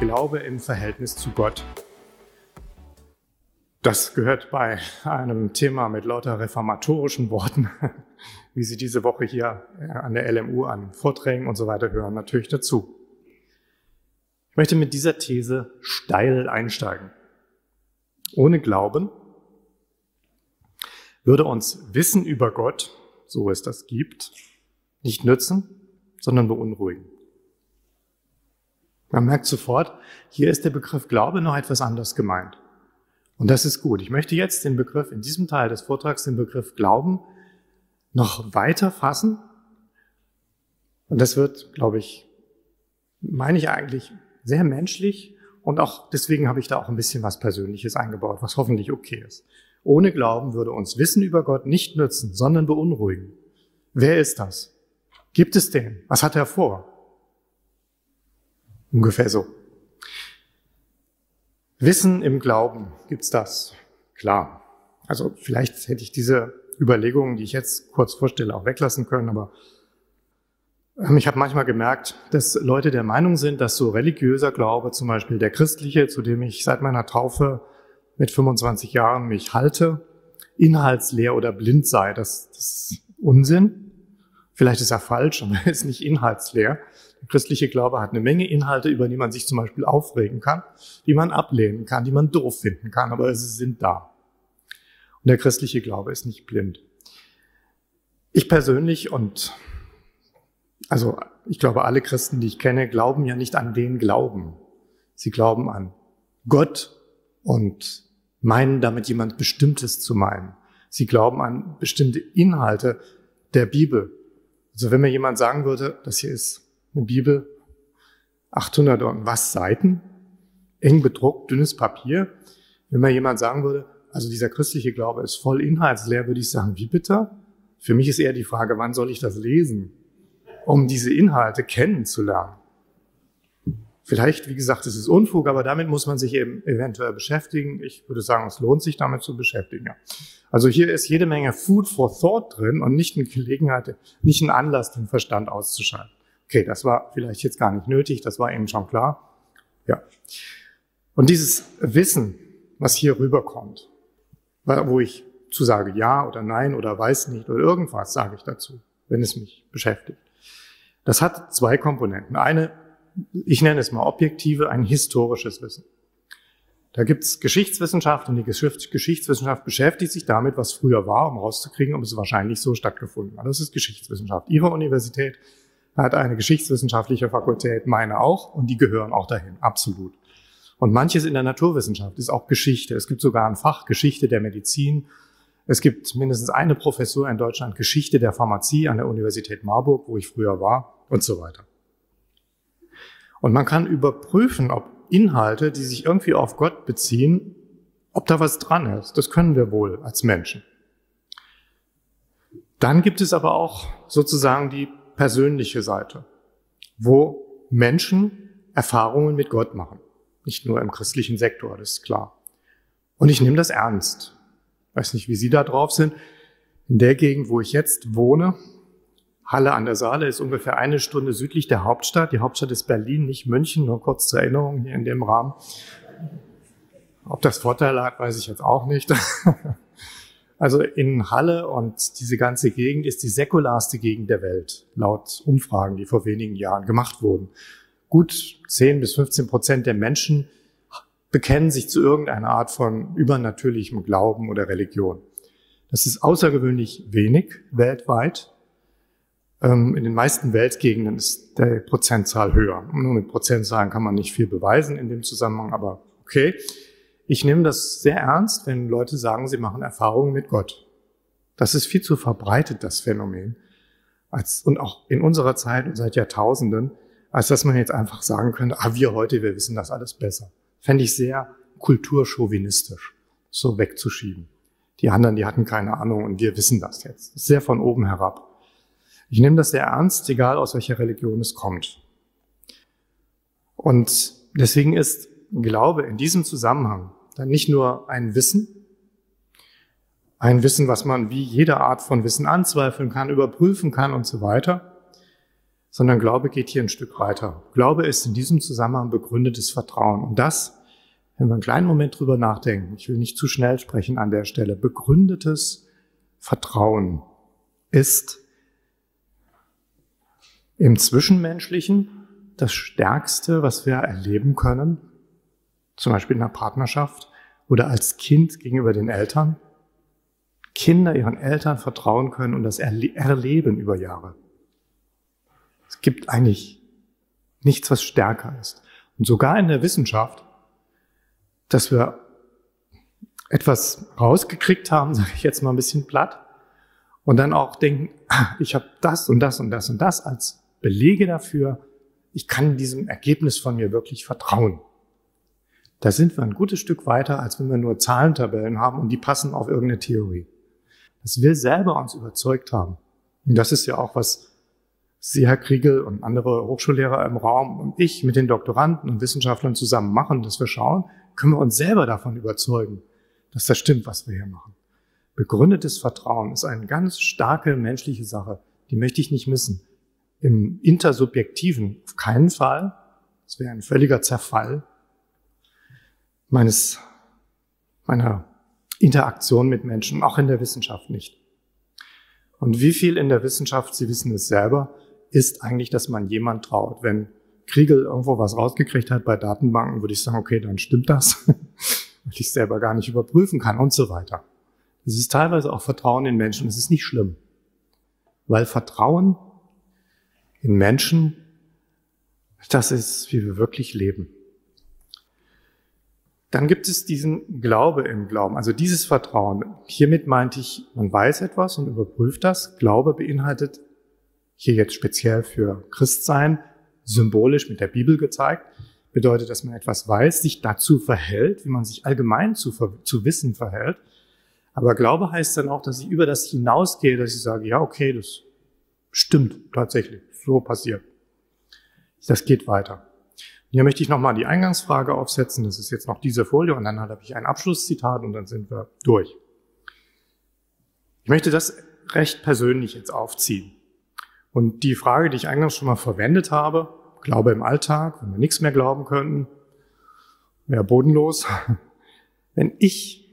Glaube im Verhältnis zu Gott. Das gehört bei einem Thema mit lauter reformatorischen Worten, wie Sie diese Woche hier äh, an der LMU an Vorträgen und so weiter hören, natürlich dazu. Ich möchte mit dieser These steil einsteigen. Ohne Glauben würde uns Wissen über Gott, so es das gibt, nicht nützen, sondern beunruhigen. Man merkt sofort, hier ist der Begriff Glaube noch etwas anders gemeint. Und das ist gut. Ich möchte jetzt den Begriff, in diesem Teil des Vortrags, den Begriff Glauben noch weiter fassen. Und das wird, glaube ich, meine ich eigentlich sehr menschlich und auch deswegen habe ich da auch ein bisschen was Persönliches eingebaut, was hoffentlich okay ist. Ohne Glauben würde uns Wissen über Gott nicht nützen, sondern beunruhigen. Wer ist das? Gibt es den? Was hat er vor? Ungefähr so. Wissen im Glauben, gibt's das? Klar. Also vielleicht hätte ich diese Überlegungen, die ich jetzt kurz vorstelle, auch weglassen können, aber ähm, ich habe manchmal gemerkt, dass Leute der Meinung sind, dass so religiöser Glaube, zum Beispiel der christliche, zu dem ich seit meiner Taufe mit 25 Jahren mich halte, inhaltsleer oder blind sei. Das, das ist Unsinn. Vielleicht ist er falsch, aber er ist nicht inhaltsleer. Der christliche Glaube hat eine Menge Inhalte, über die man sich zum Beispiel aufregen kann, die man ablehnen kann, die man doof finden kann, aber sie sind da. Und der christliche Glaube ist nicht blind. Ich persönlich und also ich glaube, alle Christen, die ich kenne, glauben ja nicht an den Glauben. Sie glauben an Gott und meinen damit jemand Bestimmtes zu meinen. Sie glauben an bestimmte Inhalte der Bibel. Also wenn mir jemand sagen würde, das hier ist eine Bibel, 800 und was Seiten, eng bedruckt, dünnes Papier. Wenn mir jemand sagen würde, also dieser christliche Glaube ist voll inhaltsleer, würde ich sagen, wie bitte? Für mich ist eher die Frage, wann soll ich das lesen, um diese Inhalte kennenzulernen? Vielleicht, wie gesagt, es ist Unfug, aber damit muss man sich eben eventuell beschäftigen. Ich würde sagen, es lohnt sich damit zu beschäftigen. Ja. Also hier ist jede Menge Food for Thought drin und nicht eine Gelegenheit, nicht ein Anlass, den Verstand auszuschalten. Okay, das war vielleicht jetzt gar nicht nötig, das war eben schon klar. Ja. Und dieses Wissen, was hier rüberkommt, wo ich zu sage ja oder nein oder weiß nicht oder irgendwas sage ich dazu, wenn es mich beschäftigt. Das hat zwei Komponenten. Eine, ich nenne es mal objektive, ein historisches Wissen. Da gibt's Geschichtswissenschaft und die Geschichtswissenschaft beschäftigt sich damit, was früher war, um rauszukriegen, ob es wahrscheinlich so stattgefunden hat. Das ist Geschichtswissenschaft. Ihre Universität hat eine geschichtswissenschaftliche Fakultät, meine auch, und die gehören auch dahin, absolut. Und manches in der Naturwissenschaft ist auch Geschichte. Es gibt sogar ein Fach Geschichte der Medizin. Es gibt mindestens eine Professur in Deutschland Geschichte der Pharmazie an der Universität Marburg, wo ich früher war und so weiter. Und man kann überprüfen, ob Inhalte, die sich irgendwie auf Gott beziehen, ob da was dran ist. Das können wir wohl als Menschen. Dann gibt es aber auch sozusagen die persönliche Seite, wo Menschen Erfahrungen mit Gott machen. Nicht nur im christlichen Sektor, das ist klar. Und ich nehme das ernst. Weiß nicht, wie Sie da drauf sind. In der Gegend, wo ich jetzt wohne, Halle an der Saale ist ungefähr eine Stunde südlich der Hauptstadt. Die Hauptstadt ist Berlin, nicht München, nur kurz zur Erinnerung hier in dem Rahmen. Ob das Vorteile hat, weiß ich jetzt auch nicht. Also in Halle und diese ganze Gegend ist die säkularste Gegend der Welt, laut Umfragen, die vor wenigen Jahren gemacht wurden. Gut 10 bis 15 Prozent der Menschen bekennen sich zu irgendeiner Art von übernatürlichem Glauben oder Religion. Das ist außergewöhnlich wenig weltweit. Ähm, in den meisten Weltgegenden ist der Prozentzahl höher. Nur mit Prozentzahlen kann man nicht viel beweisen in dem Zusammenhang, aber okay. Ich nehme das sehr ernst, wenn Leute sagen, sie machen Erfahrungen mit Gott. Das ist viel zu verbreitet, das Phänomen. Als, und auch in unserer Zeit und seit Jahrtausenden, als dass man jetzt einfach sagen könnte, ah, wir heute, wir wissen das alles besser. Fände ich sehr kulturchauvinistisch, so wegzuschieben. Die anderen, die hatten keine Ahnung und wir wissen das jetzt. Sehr von oben herab. Ich nehme das sehr ernst, egal aus welcher Religion es kommt. Und deswegen ist Glaube in diesem Zusammenhang dann nicht nur ein Wissen, ein Wissen, was man wie jede Art von Wissen anzweifeln kann, überprüfen kann und so weiter, sondern Glaube geht hier ein Stück weiter. Glaube ist in diesem Zusammenhang begründetes Vertrauen. Und das, wenn wir einen kleinen Moment drüber nachdenken, ich will nicht zu schnell sprechen an der Stelle, begründetes Vertrauen ist im Zwischenmenschlichen das Stärkste, was wir erleben können, zum Beispiel in einer Partnerschaft oder als Kind gegenüber den Eltern. Kinder ihren Eltern vertrauen können und das erle erleben über Jahre. Es gibt eigentlich nichts, was stärker ist. Und sogar in der Wissenschaft, dass wir etwas rausgekriegt haben, sage ich jetzt mal ein bisschen platt, und dann auch denken, ah, ich habe das und das und das und das als Belege dafür, ich kann diesem Ergebnis von mir wirklich vertrauen. Da sind wir ein gutes Stück weiter, als wenn wir nur Zahlentabellen haben und die passen auf irgendeine Theorie. Dass wir selber uns überzeugt haben. Und das ist ja auch, was Sie, Herr Kriegel und andere Hochschullehrer im Raum und ich mit den Doktoranden und Wissenschaftlern zusammen machen, dass wir schauen, können wir uns selber davon überzeugen, dass das stimmt, was wir hier machen. Begründetes Vertrauen ist eine ganz starke menschliche Sache. Die möchte ich nicht missen. Im Intersubjektiven auf keinen Fall. Das wäre ein völliger Zerfall meines, meiner Interaktion mit Menschen, auch in der Wissenschaft nicht. Und wie viel in der Wissenschaft, Sie wissen es selber, ist eigentlich, dass man jemand traut. Wenn Kriegel irgendwo was rausgekriegt hat bei Datenbanken, würde ich sagen, okay, dann stimmt das, weil ich es selber gar nicht überprüfen kann und so weiter. Das ist teilweise auch Vertrauen in Menschen. Das ist nicht schlimm, weil Vertrauen in Menschen, das ist, wie wir wirklich leben. Dann gibt es diesen Glaube im Glauben, also dieses Vertrauen. Hiermit meinte ich, man weiß etwas und überprüft das. Glaube beinhaltet hier jetzt speziell für Christsein, symbolisch mit der Bibel gezeigt, bedeutet, dass man etwas weiß, sich dazu verhält, wie man sich allgemein zu, zu Wissen verhält. Aber Glaube heißt dann auch, dass ich über das hinausgehe, dass ich sage, ja, okay, das stimmt tatsächlich, so passiert. Das geht weiter. Hier möchte ich nochmal die Eingangsfrage aufsetzen. Das ist jetzt noch diese Folie und dann habe ich ein Abschlusszitat und dann sind wir durch. Ich möchte das recht persönlich jetzt aufziehen. Und die Frage, die ich eingangs schon mal verwendet habe, Glaube im Alltag, wenn wir nichts mehr glauben könnten, wäre bodenlos. Wenn ich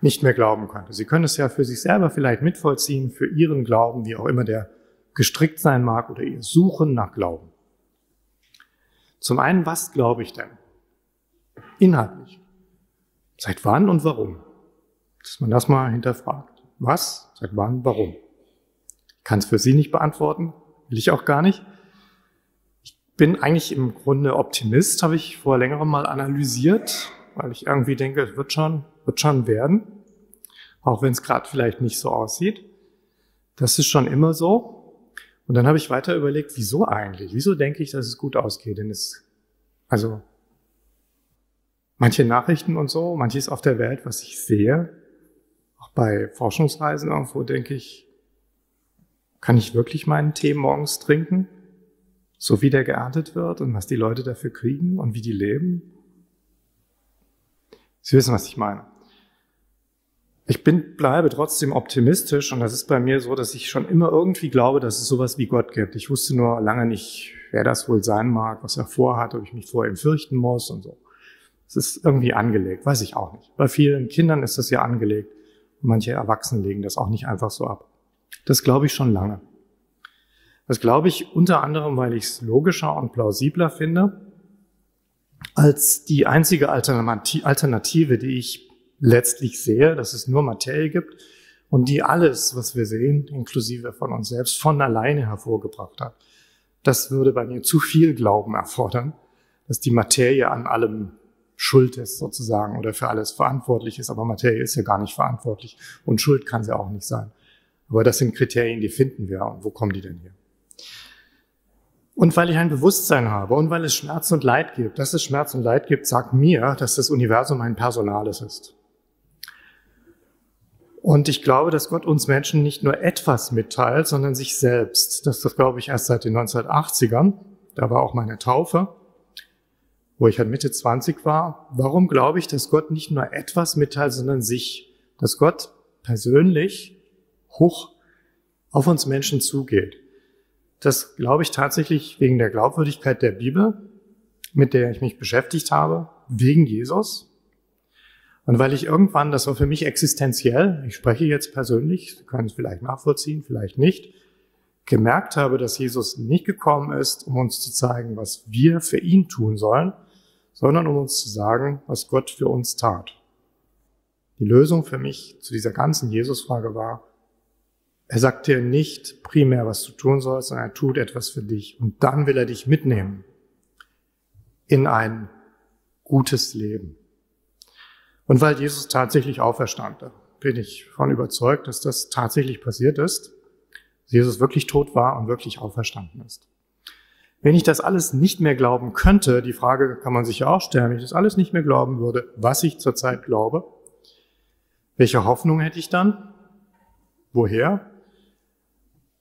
nicht mehr glauben könnte, Sie können es ja für sich selber vielleicht mitvollziehen, für Ihren Glauben, wie auch immer der gestrickt sein mag, oder Ihr Suchen nach Glauben. Zum einen, was glaube ich denn? Inhaltlich. Seit wann und warum? Dass man das mal hinterfragt. Was, seit wann, warum? kann es für Sie nicht beantworten, will ich auch gar nicht. Ich bin eigentlich im Grunde Optimist, habe ich vor längerem mal analysiert, weil ich irgendwie denke, es wird schon, wird schon werden, auch wenn es gerade vielleicht nicht so aussieht. Das ist schon immer so. Und dann habe ich weiter überlegt, wieso eigentlich? Wieso denke ich, dass es gut ausgeht? Denn es, also, manche Nachrichten und so, manches auf der Welt, was ich sehe, auch bei Forschungsreisen irgendwo, denke ich, kann ich wirklich meinen Tee morgens trinken? So wie der geerntet wird und was die Leute dafür kriegen und wie die leben? Sie wissen, was ich meine. Ich bin, bleibe trotzdem optimistisch und das ist bei mir so, dass ich schon immer irgendwie glaube, dass es sowas wie Gott gibt. Ich wusste nur lange nicht, wer das wohl sein mag, was er vorhat, ob ich mich vor ihm fürchten muss und so. Es ist irgendwie angelegt, weiß ich auch nicht. Bei vielen Kindern ist das ja angelegt. Manche Erwachsene legen das auch nicht einfach so ab. Das glaube ich schon lange. Das glaube ich unter anderem, weil ich es logischer und plausibler finde als die einzige Alternative, die ich letztlich sehe, dass es nur Materie gibt und die alles, was wir sehen, inklusive von uns selbst, von alleine hervorgebracht hat. Das würde bei mir zu viel Glauben erfordern, dass die Materie an allem schuld ist sozusagen oder für alles verantwortlich ist. Aber Materie ist ja gar nicht verantwortlich und schuld kann sie auch nicht sein. Aber das sind Kriterien, die finden wir. Und wo kommen die denn hier? Und weil ich ein Bewusstsein habe und weil es Schmerz und Leid gibt, dass es Schmerz und Leid gibt, sagt mir, dass das Universum ein Personales ist. Und ich glaube, dass Gott uns Menschen nicht nur etwas mitteilt, sondern sich selbst. Das, das glaube ich erst seit den 1980ern. Da war auch meine Taufe, wo ich halt Mitte 20 war. Warum glaube ich, dass Gott nicht nur etwas mitteilt, sondern sich? Dass Gott persönlich hoch auf uns Menschen zugeht. Das glaube ich tatsächlich wegen der Glaubwürdigkeit der Bibel, mit der ich mich beschäftigt habe, wegen Jesus. Und weil ich irgendwann, das war für mich existenziell, ich spreche jetzt persönlich, Sie können es vielleicht nachvollziehen, vielleicht nicht, gemerkt habe, dass Jesus nicht gekommen ist, um uns zu zeigen, was wir für ihn tun sollen, sondern um uns zu sagen, was Gott für uns tat. Die Lösung für mich zu dieser ganzen Jesus-Frage war, er sagt dir nicht primär, was du tun sollst, sondern er tut etwas für dich. Und dann will er dich mitnehmen in ein gutes Leben. Und weil Jesus tatsächlich auferstand, bin ich von überzeugt, dass das tatsächlich passiert ist. Jesus wirklich tot war und wirklich auferstanden ist. Wenn ich das alles nicht mehr glauben könnte, die Frage kann man sich ja auch stellen, wenn ich das alles nicht mehr glauben würde, was ich zurzeit glaube, welche Hoffnung hätte ich dann? Woher?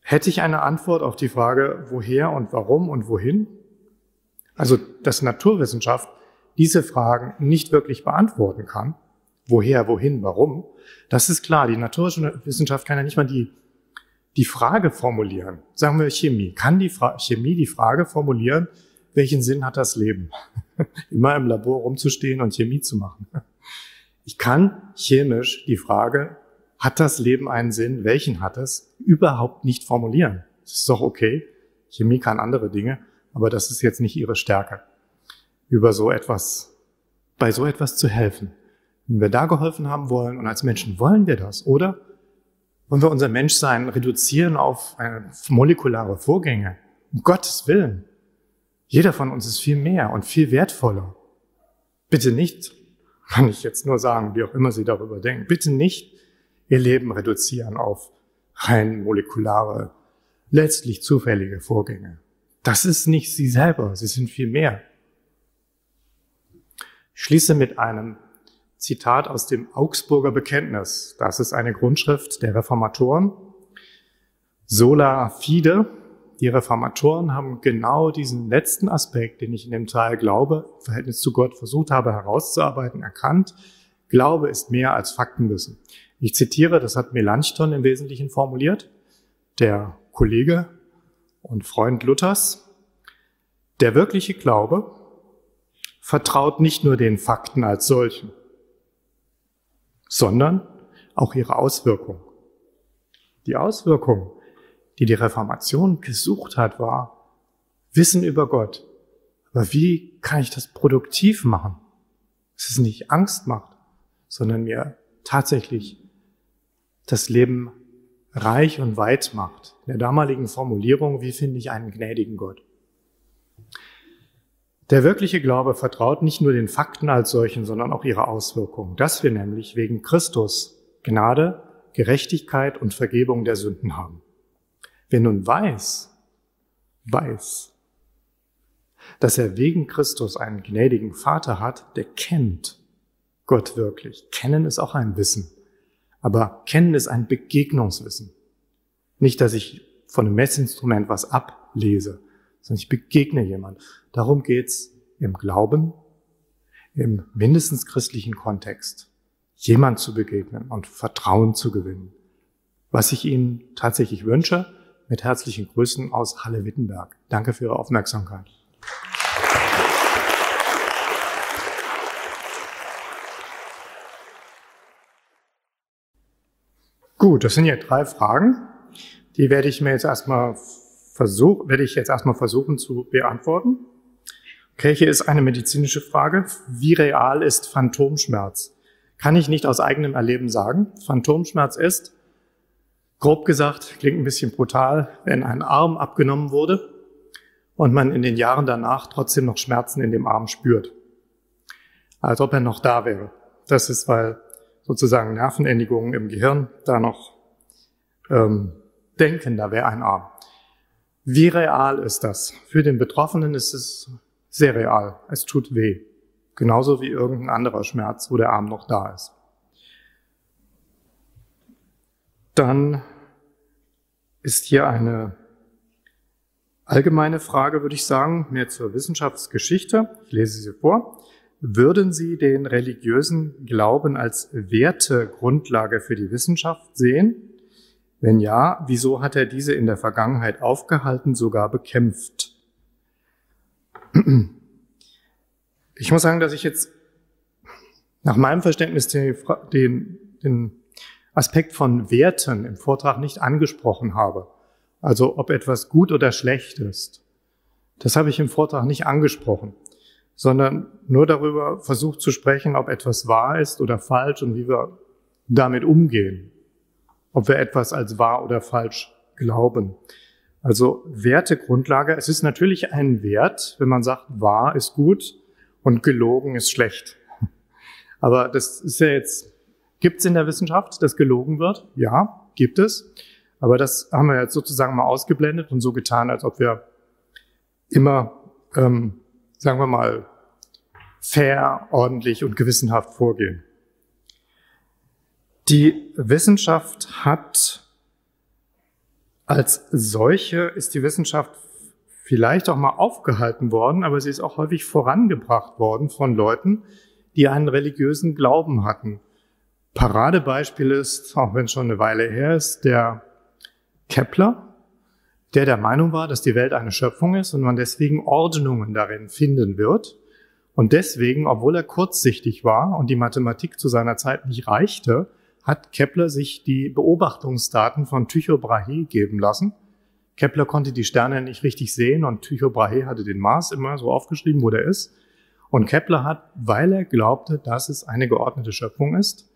Hätte ich eine Antwort auf die Frage, woher und warum und wohin? Also, dass Naturwissenschaft diese Fragen nicht wirklich beantworten kann, woher, wohin, warum, das ist klar. Die Naturwissenschaft kann ja nicht mal die, die Frage formulieren. Sagen wir Chemie. Kann die Fra Chemie die Frage formulieren, welchen Sinn hat das Leben? Immer im Labor rumzustehen und Chemie zu machen. Ich kann chemisch die Frage, hat das Leben einen Sinn, welchen hat es, überhaupt nicht formulieren. Das ist doch okay. Chemie kann andere Dinge, aber das ist jetzt nicht ihre Stärke. Über so etwas, bei so etwas zu helfen. Wenn wir da geholfen haben wollen und als Menschen wollen wir das, oder? Wollen wir unser Menschsein reduzieren auf molekulare Vorgänge? Um Gottes Willen. Jeder von uns ist viel mehr und viel wertvoller. Bitte nicht kann ich jetzt nur sagen, wie auch immer Sie darüber denken, bitte nicht Ihr Leben reduzieren auf rein molekulare, letztlich zufällige Vorgänge. Das ist nicht Sie selber, Sie sind viel mehr. Schließe mit einem Zitat aus dem Augsburger Bekenntnis. Das ist eine Grundschrift der Reformatoren. Sola fide, die Reformatoren haben genau diesen letzten Aspekt, den ich in dem Teil Glaube, im Verhältnis zu Gott versucht habe herauszuarbeiten, erkannt. Glaube ist mehr als Faktenwissen. Ich zitiere, das hat Melanchthon im Wesentlichen formuliert, der Kollege und Freund Luthers. Der wirkliche Glaube vertraut nicht nur den Fakten als solchen, sondern auch ihre Auswirkung. Die Auswirkung die die Reformation gesucht hat, war Wissen über Gott. Aber wie kann ich das produktiv machen? Dass es nicht Angst macht, sondern mir tatsächlich das Leben reich und weit macht. In der damaligen Formulierung, wie finde ich einen gnädigen Gott? Der wirkliche Glaube vertraut nicht nur den Fakten als solchen, sondern auch ihre Auswirkungen, dass wir nämlich wegen Christus Gnade, Gerechtigkeit und Vergebung der Sünden haben. Wer nun weiß, weiß, dass er wegen Christus einen gnädigen Vater hat, der kennt Gott wirklich. Kennen ist auch ein Wissen. Aber kennen ist ein Begegnungswissen. Nicht, dass ich von einem Messinstrument was ablese, sondern ich begegne jemand. Darum geht's im Glauben, im mindestens christlichen Kontext, jemand zu begegnen und Vertrauen zu gewinnen. Was ich Ihnen tatsächlich wünsche, mit herzlichen Grüßen aus Halle-Wittenberg. Danke für Ihre Aufmerksamkeit. Gut, das sind ja drei Fragen. Die werde ich mir jetzt erstmal versuchen, werde ich jetzt erstmal versuchen zu beantworten. Okay, hier ist eine medizinische Frage. Wie real ist Phantomschmerz? Kann ich nicht aus eigenem Erleben sagen. Phantomschmerz ist, Grob gesagt, klingt ein bisschen brutal, wenn ein Arm abgenommen wurde und man in den Jahren danach trotzdem noch Schmerzen in dem Arm spürt. Als ob er noch da wäre. Das ist, weil sozusagen Nervenendigungen im Gehirn da noch ähm, denken, da wäre ein Arm. Wie real ist das? Für den Betroffenen ist es sehr real. Es tut weh. Genauso wie irgendein anderer Schmerz, wo der Arm noch da ist. Dann ist hier eine allgemeine Frage, würde ich sagen, mehr zur Wissenschaftsgeschichte. Ich lese sie vor. Würden Sie den religiösen Glauben als Wertegrundlage für die Wissenschaft sehen? Wenn ja, wieso hat er diese in der Vergangenheit aufgehalten, sogar bekämpft? Ich muss sagen, dass ich jetzt nach meinem Verständnis den, den, Aspekt von Werten im Vortrag nicht angesprochen habe. Also ob etwas gut oder schlecht ist. Das habe ich im Vortrag nicht angesprochen, sondern nur darüber versucht zu sprechen, ob etwas wahr ist oder falsch und wie wir damit umgehen. Ob wir etwas als wahr oder falsch glauben. Also Wertegrundlage. Es ist natürlich ein Wert, wenn man sagt, wahr ist gut und gelogen ist schlecht. Aber das ist ja jetzt, gibt es in der Wissenschaft, dass gelogen wird? Ja, gibt es. Aber das haben wir jetzt sozusagen mal ausgeblendet und so getan, als ob wir immer, ähm, sagen wir mal, fair, ordentlich und gewissenhaft vorgehen. Die Wissenschaft hat als solche ist die Wissenschaft vielleicht auch mal aufgehalten worden, aber sie ist auch häufig vorangebracht worden von Leuten, die einen religiösen Glauben hatten. Paradebeispiel ist, auch wenn es schon eine Weile her ist, der Kepler, der der Meinung war, dass die Welt eine Schöpfung ist und man deswegen Ordnungen darin finden wird. Und deswegen, obwohl er kurzsichtig war und die Mathematik zu seiner Zeit nicht reichte, hat Kepler sich die Beobachtungsdaten von Tycho Brahe geben lassen. Kepler konnte die Sterne nicht richtig sehen und Tycho Brahe hatte den Mars immer so aufgeschrieben, wo der ist. Und Kepler hat, weil er glaubte, dass es eine geordnete Schöpfung ist,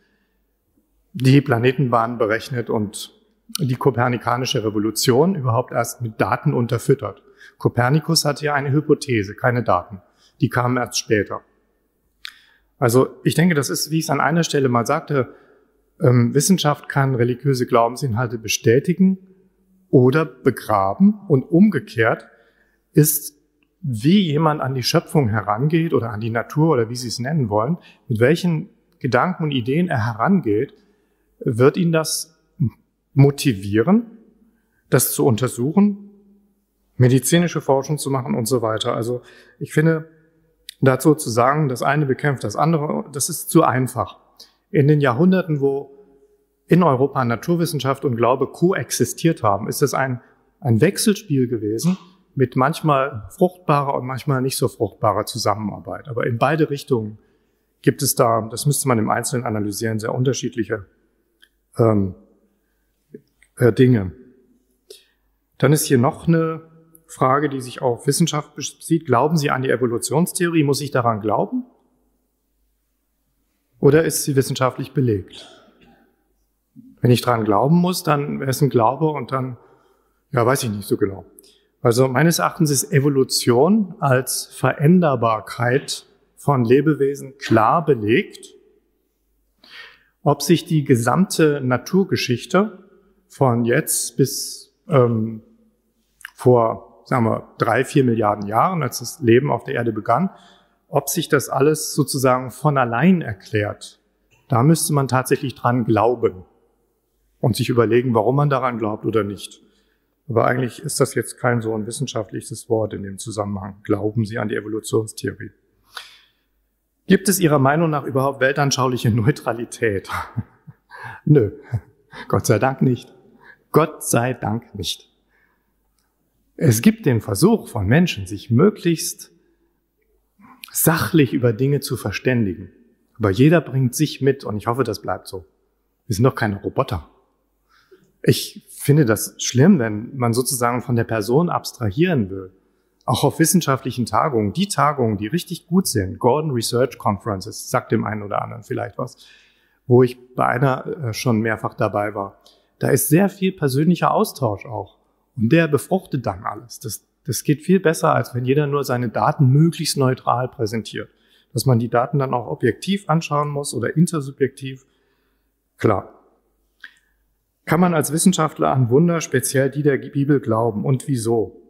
die Planetenbahn berechnet und die kopernikanische Revolution überhaupt erst mit Daten unterfüttert. Kopernikus hatte ja eine Hypothese, keine Daten. Die kamen erst später. Also ich denke, das ist, wie ich es an einer Stelle mal sagte, ähm, Wissenschaft kann religiöse Glaubensinhalte bestätigen oder begraben und umgekehrt ist, wie jemand an die Schöpfung herangeht oder an die Natur oder wie Sie es nennen wollen, mit welchen Gedanken und Ideen er herangeht, wird ihn das motivieren, das zu untersuchen, medizinische Forschung zu machen und so weiter. Also ich finde, dazu zu sagen, das eine bekämpft das andere, das ist zu einfach. In den Jahrhunderten, wo in Europa Naturwissenschaft und Glaube koexistiert haben, ist es ein, ein Wechselspiel gewesen mit manchmal fruchtbarer und manchmal nicht so fruchtbarer Zusammenarbeit. Aber in beide Richtungen gibt es da, das müsste man im Einzelnen analysieren, sehr unterschiedliche ähm, äh, Dinge. Dann ist hier noch eine Frage, die sich auf Wissenschaft bezieht. Glauben Sie an die Evolutionstheorie? Muss ich daran glauben? Oder ist sie wissenschaftlich belegt? Wenn ich daran glauben muss, dann wäre es ein Glaube und dann, ja, weiß ich nicht so genau. Also meines Erachtens ist Evolution als Veränderbarkeit von Lebewesen klar belegt. Ob sich die gesamte Naturgeschichte von jetzt bis ähm, vor, sagen wir, drei, vier Milliarden Jahren, als das Leben auf der Erde begann, ob sich das alles sozusagen von allein erklärt, da müsste man tatsächlich dran glauben und sich überlegen, warum man daran glaubt oder nicht. Aber eigentlich ist das jetzt kein so ein wissenschaftliches Wort in dem Zusammenhang. Glauben Sie an die Evolutionstheorie? Gibt es Ihrer Meinung nach überhaupt weltanschauliche Neutralität? Nö, Gott sei Dank nicht. Gott sei Dank nicht. Es gibt den Versuch von Menschen, sich möglichst sachlich über Dinge zu verständigen. Aber jeder bringt sich mit und ich hoffe, das bleibt so. Wir sind doch keine Roboter. Ich finde das schlimm, wenn man sozusagen von der Person abstrahieren will. Auch auf wissenschaftlichen Tagungen, die Tagungen, die richtig gut sind, Gordon Research Conferences, sagt dem einen oder anderen vielleicht was, wo ich bei einer äh, schon mehrfach dabei war. Da ist sehr viel persönlicher Austausch auch. Und der befruchtet dann alles. Das, das geht viel besser, als wenn jeder nur seine Daten möglichst neutral präsentiert. Dass man die Daten dann auch objektiv anschauen muss oder intersubjektiv. Klar. Kann man als Wissenschaftler an Wunder, speziell die der Bibel, glauben und wieso?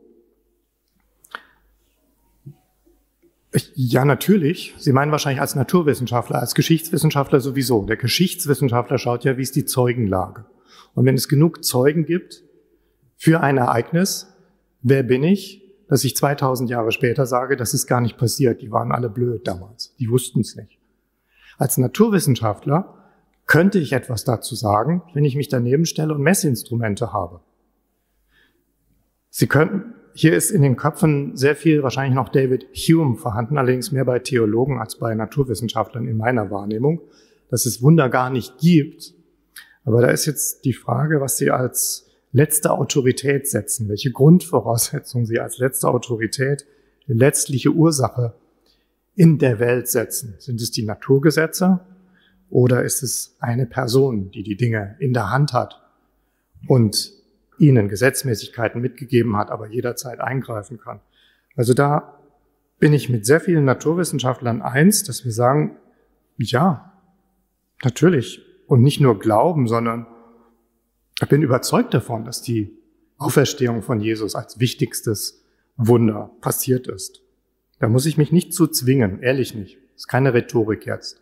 Ja, natürlich. Sie meinen wahrscheinlich als Naturwissenschaftler, als Geschichtswissenschaftler sowieso. Der Geschichtswissenschaftler schaut ja, wie ist die Zeugenlage. Und wenn es genug Zeugen gibt für ein Ereignis, wer bin ich, dass ich 2000 Jahre später sage, das ist gar nicht passiert, die waren alle blöd damals, die wussten es nicht. Als Naturwissenschaftler könnte ich etwas dazu sagen, wenn ich mich daneben stelle und Messinstrumente habe. Sie könnten, hier ist in den Köpfen sehr viel wahrscheinlich noch David Hume vorhanden, allerdings mehr bei Theologen als bei Naturwissenschaftlern in meiner Wahrnehmung, dass es Wunder gar nicht gibt. Aber da ist jetzt die Frage, was Sie als letzte Autorität setzen, welche Grundvoraussetzungen Sie als letzte Autorität, letztliche Ursache in der Welt setzen. Sind es die Naturgesetze oder ist es eine Person, die die Dinge in der Hand hat und ihnen Gesetzmäßigkeiten mitgegeben hat, aber jederzeit eingreifen kann? Also da bin ich mit sehr vielen Naturwissenschaftlern eins, dass wir sagen, ja, natürlich. Und nicht nur glauben, sondern ich bin überzeugt davon, dass die Auferstehung von Jesus als wichtigstes Wunder passiert ist. Da muss ich mich nicht zu zwingen, ehrlich nicht. Das ist keine Rhetorik jetzt.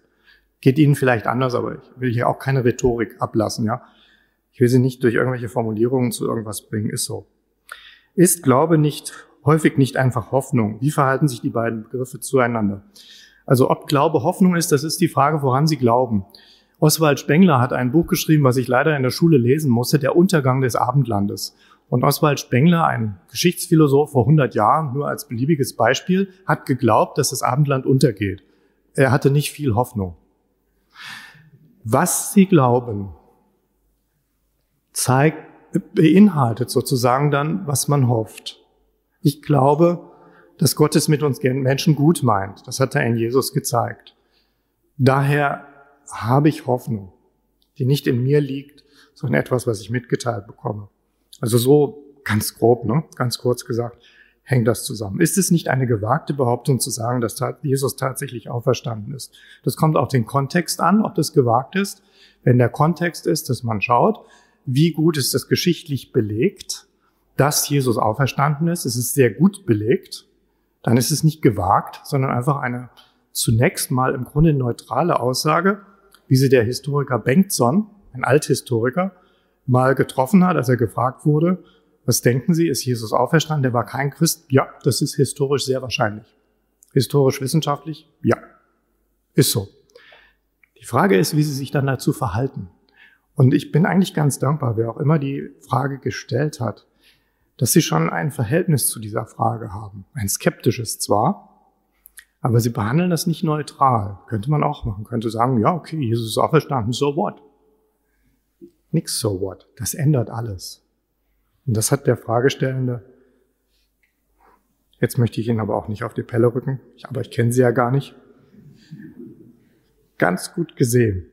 Geht Ihnen vielleicht anders, aber ich will hier auch keine Rhetorik ablassen, ja. Ich will Sie nicht durch irgendwelche Formulierungen zu irgendwas bringen, ist so. Ist Glaube nicht, häufig nicht einfach Hoffnung? Wie verhalten sich die beiden Begriffe zueinander? Also ob Glaube Hoffnung ist, das ist die Frage, woran Sie glauben. Oswald Spengler hat ein Buch geschrieben, was ich leider in der Schule lesen musste, Der Untergang des Abendlandes. Und Oswald Spengler, ein Geschichtsphilosoph vor 100 Jahren, nur als beliebiges Beispiel, hat geglaubt, dass das Abendland untergeht. Er hatte nicht viel Hoffnung. Was sie glauben, zeigt, beinhaltet sozusagen dann, was man hofft. Ich glaube, dass Gott es mit uns Menschen gut meint. Das hat er in Jesus gezeigt. Daher habe ich Hoffnung, die nicht in mir liegt, sondern etwas, was ich mitgeteilt bekomme. Also so ganz grob, ne? ganz kurz gesagt, hängt das zusammen. Ist es nicht eine gewagte Behauptung zu sagen, dass Jesus tatsächlich auferstanden ist? Das kommt auf den Kontext an, ob das gewagt ist. Wenn der Kontext ist, dass man schaut, wie gut ist das geschichtlich belegt, dass Jesus auferstanden ist, es ist sehr gut belegt, dann ist es nicht gewagt, sondern einfach eine zunächst mal im Grunde neutrale Aussage, wie sie der Historiker Bengtson, ein Althistoriker, mal getroffen hat, als er gefragt wurde, was denken Sie, ist Jesus auferstanden? Der war kein Christ? Ja, das ist historisch sehr wahrscheinlich. Historisch wissenschaftlich? Ja, ist so. Die Frage ist, wie Sie sich dann dazu verhalten. Und ich bin eigentlich ganz dankbar, wer auch immer die Frage gestellt hat, dass Sie schon ein Verhältnis zu dieser Frage haben. Ein skeptisches zwar, aber Sie behandeln das nicht neutral. Könnte man auch machen. Könnte sagen, ja, okay, Jesus ist auferstanden, so what? Nix so what. Das ändert alles. Und das hat der Fragestellende, jetzt möchte ich ihn aber auch nicht auf die Pelle rücken, aber ich kenne sie ja gar nicht, ganz gut gesehen.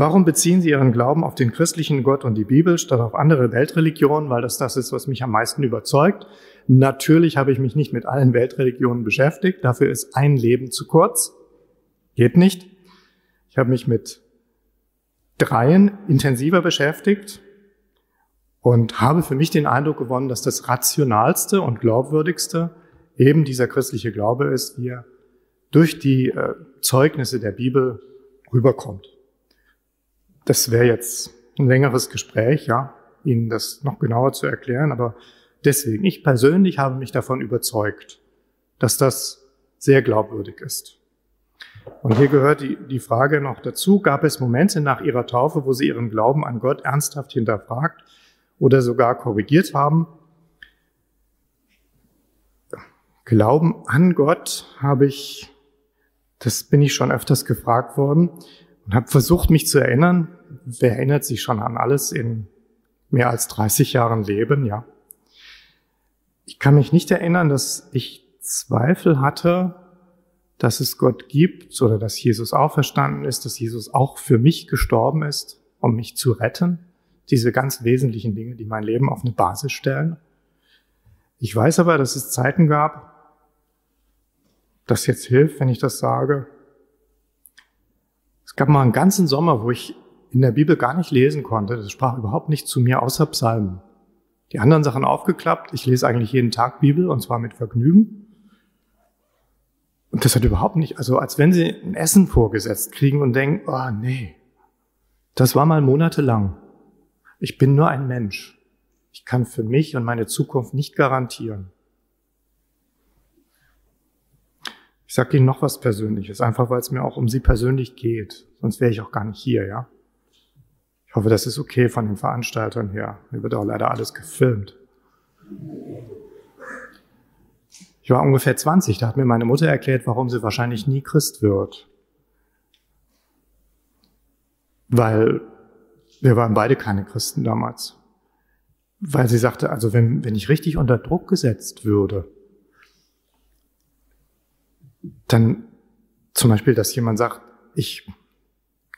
Warum beziehen Sie Ihren Glauben auf den christlichen Gott und die Bibel statt auf andere Weltreligionen? Weil das das ist, was mich am meisten überzeugt. Natürlich habe ich mich nicht mit allen Weltreligionen beschäftigt. Dafür ist ein Leben zu kurz. Geht nicht. Ich habe mich mit dreien intensiver beschäftigt und habe für mich den Eindruck gewonnen, dass das rationalste und glaubwürdigste eben dieser christliche Glaube ist, wie er durch die äh, Zeugnisse der Bibel rüberkommt. Das wäre jetzt ein längeres Gespräch, ja, Ihnen das noch genauer zu erklären, aber deswegen, ich persönlich habe mich davon überzeugt, dass das sehr glaubwürdig ist. Und hier gehört die, die Frage noch dazu, gab es Momente nach ihrer Taufe, wo sie ihren Glauben an Gott ernsthaft hinterfragt oder sogar korrigiert haben? Glauben an Gott habe ich, das bin ich schon öfters gefragt worden und habe versucht, mich zu erinnern. Wer erinnert sich schon an alles in mehr als 30 Jahren Leben? Ja. Ich kann mich nicht erinnern, dass ich Zweifel hatte, dass es Gott gibt oder dass Jesus auferstanden ist, dass Jesus auch für mich gestorben ist, um mich zu retten. Diese ganz wesentlichen Dinge, die mein Leben auf eine Basis stellen. Ich weiß aber, dass es Zeiten gab, das jetzt hilft, wenn ich das sage. Gab mal einen ganzen Sommer, wo ich in der Bibel gar nicht lesen konnte. Das sprach überhaupt nicht zu mir außer Psalmen. Die anderen Sachen aufgeklappt. Ich lese eigentlich jeden Tag Bibel und zwar mit Vergnügen. Und das hat überhaupt nicht, also als wenn sie ein Essen vorgesetzt kriegen und denken, oh nee, das war mal monatelang. Ich bin nur ein Mensch. Ich kann für mich und meine Zukunft nicht garantieren. Ich sage Ihnen noch was Persönliches, einfach weil es mir auch um Sie persönlich geht. Sonst wäre ich auch gar nicht hier, ja? Ich hoffe, das ist okay von den Veranstaltern her. Mir wird auch leider alles gefilmt. Ich war ungefähr 20, da hat mir meine Mutter erklärt, warum sie wahrscheinlich nie Christ wird. Weil wir waren beide keine Christen damals. Weil sie sagte, also wenn, wenn ich richtig unter Druck gesetzt würde, dann zum Beispiel, dass jemand sagt, ich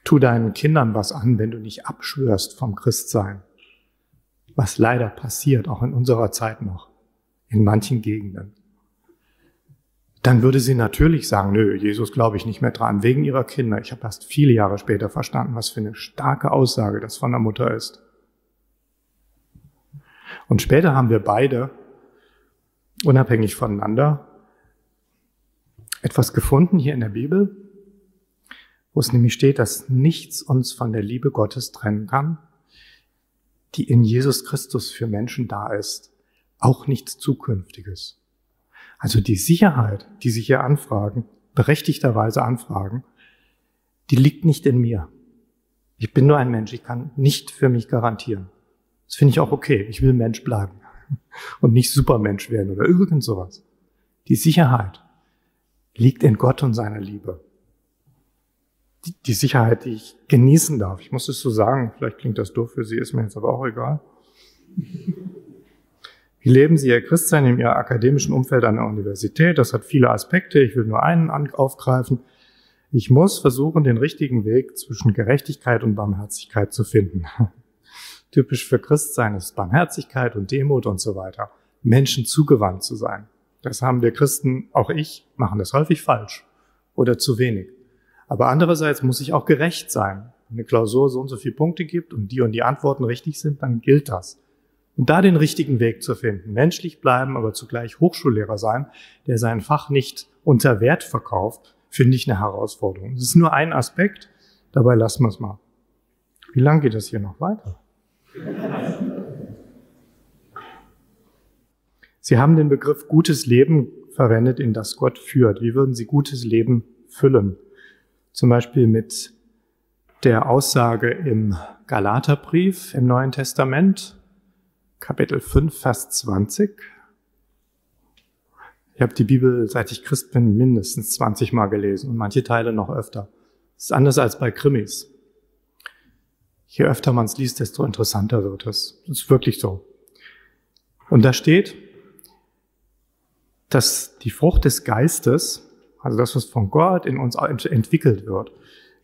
tu deinen Kindern was an, wenn du nicht abschwörst vom Christsein. Was leider passiert, auch in unserer Zeit noch, in manchen Gegenden. Dann würde sie natürlich sagen, nö, Jesus glaube ich nicht mehr dran, wegen ihrer Kinder. Ich habe erst viele Jahre später verstanden, was für eine starke Aussage das von der Mutter ist. Und später haben wir beide, unabhängig voneinander, etwas gefunden hier in der Bibel, wo es nämlich steht, dass nichts uns von der Liebe Gottes trennen kann, die in Jesus Christus für Menschen da ist, auch nichts Zukünftiges. Also die Sicherheit, die Sie hier anfragen, berechtigterweise anfragen, die liegt nicht in mir. Ich bin nur ein Mensch, ich kann nicht für mich garantieren. Das finde ich auch okay. Ich will Mensch bleiben und nicht Supermensch werden oder irgend sowas. Die Sicherheit liegt in Gott und seiner Liebe. Die, die Sicherheit, die ich genießen darf. Ich muss es so sagen, vielleicht klingt das doof für Sie, ist mir jetzt aber auch egal. Wie leben Sie Ihr Christsein in Ihrem akademischen Umfeld an der Universität? Das hat viele Aspekte. Ich will nur einen aufgreifen. Ich muss versuchen, den richtigen Weg zwischen Gerechtigkeit und Barmherzigkeit zu finden. Typisch für Christsein ist Barmherzigkeit und Demut und so weiter. Menschen zugewandt zu sein. Das haben wir Christen, auch ich, machen das häufig falsch oder zu wenig. Aber andererseits muss ich auch gerecht sein. Wenn eine Klausur so und so viele Punkte gibt und die und die Antworten richtig sind, dann gilt das. Und da den richtigen Weg zu finden, menschlich bleiben, aber zugleich Hochschullehrer sein, der sein Fach nicht unter Wert verkauft, finde ich eine Herausforderung. Das ist nur ein Aspekt, dabei lassen wir es mal. Wie lange geht das hier noch weiter? Sie haben den Begriff gutes Leben verwendet, in das Gott führt. Wie würden Sie gutes Leben füllen? Zum Beispiel mit der Aussage im Galaterbrief im Neuen Testament, Kapitel 5, Vers 20. Ich habe die Bibel, seit ich Christ bin, mindestens 20 Mal gelesen und manche Teile noch öfter. Das ist anders als bei Krimis. Je öfter man es liest, desto interessanter wird es. Das ist wirklich so. Und da steht, dass die Frucht des Geistes, also das, was von Gott in uns entwickelt wird,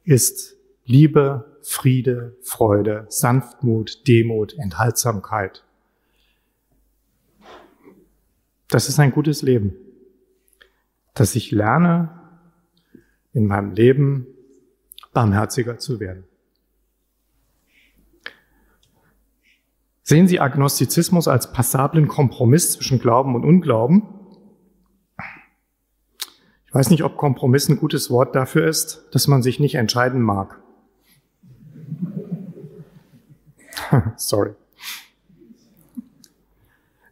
ist Liebe, Friede, Freude, Sanftmut, Demut, Enthaltsamkeit. Das ist ein gutes Leben, dass ich lerne, in meinem Leben barmherziger zu werden. Sehen Sie Agnostizismus als passablen Kompromiss zwischen Glauben und Unglauben? Ich weiß nicht, ob Kompromiss ein gutes Wort dafür ist, dass man sich nicht entscheiden mag. Sorry.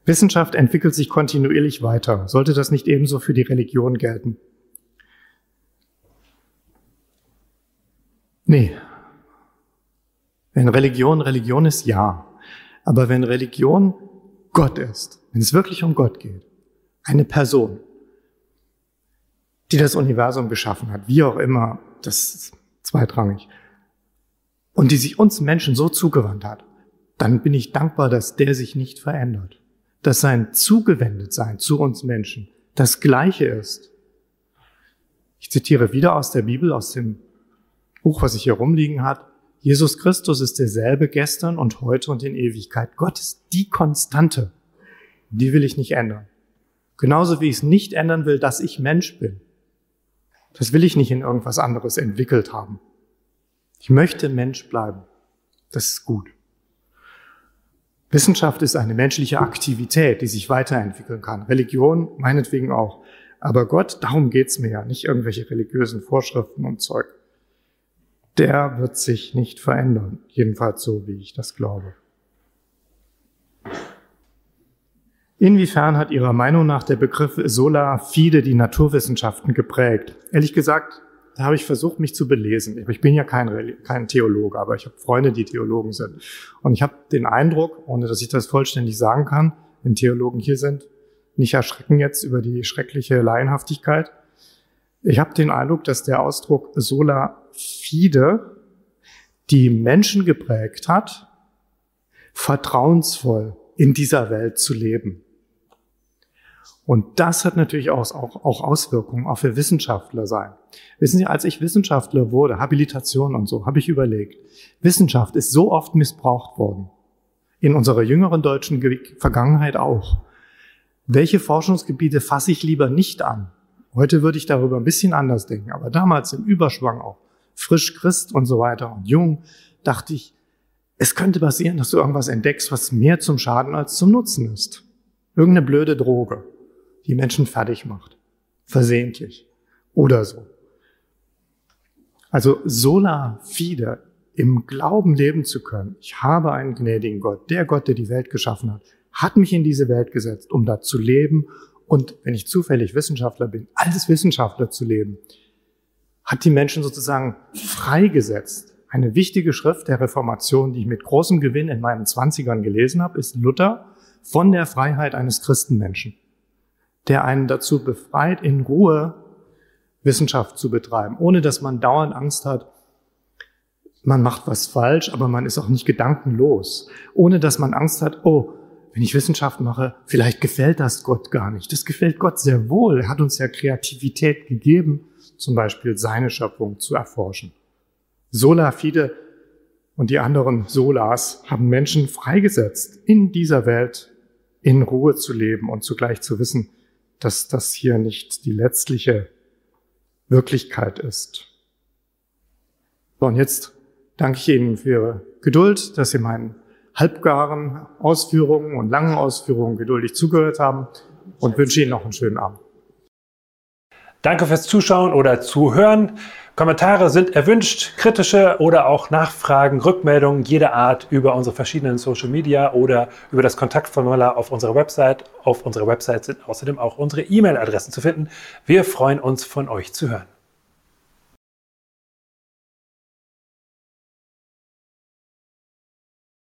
Wissenschaft entwickelt sich kontinuierlich weiter. Sollte das nicht ebenso für die Religion gelten? Nee. Wenn Religion Religion ist, ja. Aber wenn Religion Gott ist, wenn es wirklich um Gott geht, eine Person, die das Universum geschaffen hat, wie auch immer, das ist zweitrangig, und die sich uns Menschen so zugewandt hat, dann bin ich dankbar, dass der sich nicht verändert. Dass sein Zugewendetsein zu uns Menschen das Gleiche ist. Ich zitiere wieder aus der Bibel, aus dem Buch, was ich hier rumliegen hat. Jesus Christus ist derselbe gestern und heute und in Ewigkeit. Gott ist die Konstante. Die will ich nicht ändern. Genauso wie ich es nicht ändern will, dass ich Mensch bin. Das will ich nicht in irgendwas anderes entwickelt haben. Ich möchte Mensch bleiben. Das ist gut. Wissenschaft ist eine menschliche Aktivität, die sich weiterentwickeln kann. Religion meinetwegen auch. Aber Gott, darum geht's mir ja, nicht irgendwelche religiösen Vorschriften und Zeug. Der wird sich nicht verändern, jedenfalls so, wie ich das glaube. Inwiefern hat Ihrer Meinung nach der Begriff sola fide die Naturwissenschaften geprägt? Ehrlich gesagt, da habe ich versucht, mich zu belesen. Ich bin ja kein, kein Theologe, aber ich habe Freunde, die Theologen sind. Und ich habe den Eindruck, ohne dass ich das vollständig sagen kann, wenn Theologen hier sind, nicht erschrecken jetzt über die schreckliche Laienhaftigkeit. Ich habe den Eindruck, dass der Ausdruck sola fide die Menschen geprägt hat, vertrauensvoll in dieser Welt zu leben. Und das hat natürlich auch, auch, auch Auswirkungen auch für Wissenschaftler sein. Wissen Sie, als ich Wissenschaftler wurde, Habilitation und so, habe ich überlegt, Wissenschaft ist so oft missbraucht worden. In unserer jüngeren deutschen Vergangenheit auch. Welche Forschungsgebiete fasse ich lieber nicht an? Heute würde ich darüber ein bisschen anders denken, aber damals im Überschwang auch, frisch Christ und so weiter und jung, dachte ich, es könnte passieren, dass du irgendwas entdeckst, was mehr zum Schaden als zum Nutzen ist. Irgendeine blöde Droge die Menschen fertig macht. Versehentlich. Oder so. Also sola fide, im Glauben leben zu können. Ich habe einen gnädigen Gott. Der Gott, der die Welt geschaffen hat, hat mich in diese Welt gesetzt, um da zu leben und, wenn ich zufällig Wissenschaftler bin, als Wissenschaftler zu leben, hat die Menschen sozusagen freigesetzt. Eine wichtige Schrift der Reformation, die ich mit großem Gewinn in meinen Zwanzigern gelesen habe, ist Luther von der Freiheit eines Christenmenschen der einen dazu befreit, in Ruhe Wissenschaft zu betreiben, ohne dass man dauernd Angst hat, man macht was falsch, aber man ist auch nicht gedankenlos, ohne dass man Angst hat, oh, wenn ich Wissenschaft mache, vielleicht gefällt das Gott gar nicht. Das gefällt Gott sehr wohl. Er hat uns ja Kreativität gegeben, zum Beispiel seine Schöpfung zu erforschen. Sola Fide und die anderen Solas haben Menschen freigesetzt, in dieser Welt in Ruhe zu leben und zugleich zu wissen, dass das hier nicht die letztliche Wirklichkeit ist. So, und jetzt danke ich Ihnen für Ihre Geduld, dass Sie meinen halbgaren Ausführungen und langen Ausführungen geduldig zugehört haben und wünsche Ihnen noch einen schönen Abend. Danke fürs Zuschauen oder Zuhören. Kommentare sind erwünscht, kritische oder auch Nachfragen, Rückmeldungen jeder Art über unsere verschiedenen Social Media oder über das Kontaktformular auf unserer Website. Auf unserer Website sind außerdem auch unsere E-Mail-Adressen zu finden. Wir freuen uns, von euch zu hören.